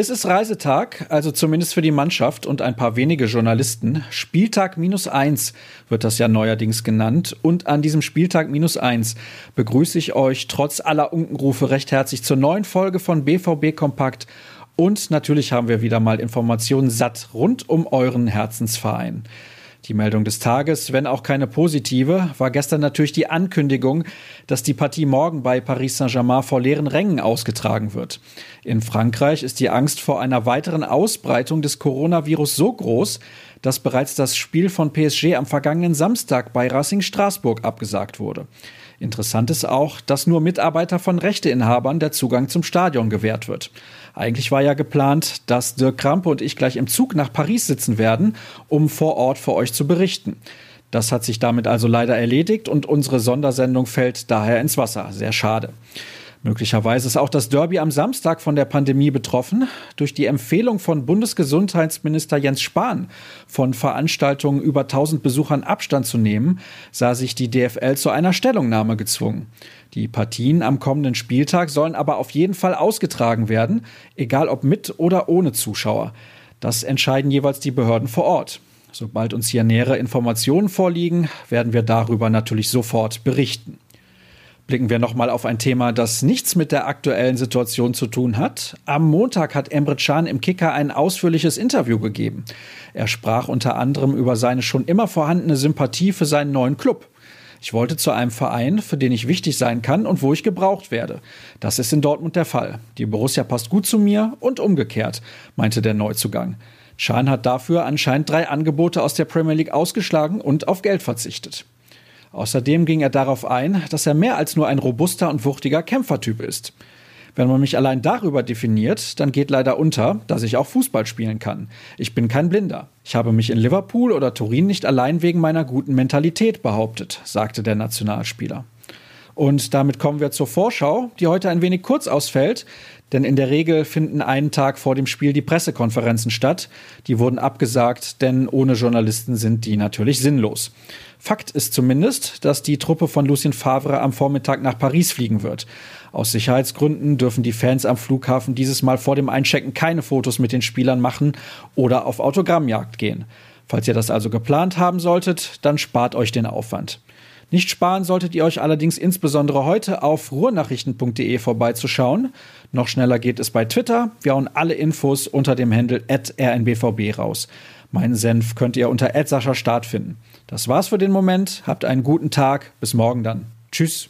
Es ist Reisetag, also zumindest für die Mannschaft und ein paar wenige Journalisten. Spieltag minus eins wird das ja neuerdings genannt. Und an diesem Spieltag minus eins begrüße ich euch trotz aller Unkenrufe recht herzlich zur neuen Folge von BVB Kompakt. Und natürlich haben wir wieder mal Informationen satt rund um euren Herzensverein. Die Meldung des Tages, wenn auch keine positive, war gestern natürlich die Ankündigung, dass die Partie morgen bei Paris Saint-Germain vor leeren Rängen ausgetragen wird. In Frankreich ist die Angst vor einer weiteren Ausbreitung des Coronavirus so groß, dass bereits das Spiel von PSG am vergangenen Samstag bei Racing Straßburg abgesagt wurde. Interessant ist auch, dass nur Mitarbeiter von Rechteinhabern der Zugang zum Stadion gewährt wird. Eigentlich war ja geplant, dass Dirk Krampe und ich gleich im Zug nach Paris sitzen werden, um vor Ort für euch zu berichten. Das hat sich damit also leider erledigt und unsere Sondersendung fällt daher ins Wasser. Sehr schade. Möglicherweise ist auch das Derby am Samstag von der Pandemie betroffen. Durch die Empfehlung von Bundesgesundheitsminister Jens Spahn, von Veranstaltungen über 1000 Besuchern Abstand zu nehmen, sah sich die DFL zu einer Stellungnahme gezwungen. Die Partien am kommenden Spieltag sollen aber auf jeden Fall ausgetragen werden, egal ob mit oder ohne Zuschauer. Das entscheiden jeweils die Behörden vor Ort. Sobald uns hier nähere Informationen vorliegen, werden wir darüber natürlich sofort berichten. Blicken wir nochmal auf ein Thema, das nichts mit der aktuellen Situation zu tun hat. Am Montag hat Emre Can im Kicker ein ausführliches Interview gegeben. Er sprach unter anderem über seine schon immer vorhandene Sympathie für seinen neuen Club. Ich wollte zu einem Verein, für den ich wichtig sein kann und wo ich gebraucht werde. Das ist in Dortmund der Fall. Die Borussia passt gut zu mir und umgekehrt, meinte der Neuzugang. Schan hat dafür anscheinend drei Angebote aus der Premier League ausgeschlagen und auf Geld verzichtet. Außerdem ging er darauf ein, dass er mehr als nur ein robuster und wuchtiger Kämpfertyp ist. Wenn man mich allein darüber definiert, dann geht leider unter, dass ich auch Fußball spielen kann. Ich bin kein Blinder. Ich habe mich in Liverpool oder Turin nicht allein wegen meiner guten Mentalität behauptet, sagte der Nationalspieler. Und damit kommen wir zur Vorschau, die heute ein wenig kurz ausfällt, denn in der Regel finden einen Tag vor dem Spiel die Pressekonferenzen statt. Die wurden abgesagt, denn ohne Journalisten sind die natürlich sinnlos. Fakt ist zumindest, dass die Truppe von Lucien Favre am Vormittag nach Paris fliegen wird. Aus Sicherheitsgründen dürfen die Fans am Flughafen dieses Mal vor dem Einchecken keine Fotos mit den Spielern machen oder auf Autogrammjagd gehen. Falls ihr das also geplant haben solltet, dann spart euch den Aufwand. Nicht sparen solltet ihr euch allerdings insbesondere heute auf ruhrnachrichten.de vorbeizuschauen. Noch schneller geht es bei Twitter. Wir hauen alle Infos unter dem Handle rnbvb raus. Meinen Senf könnt ihr unter Start finden. Das war's für den Moment. Habt einen guten Tag. Bis morgen dann. Tschüss.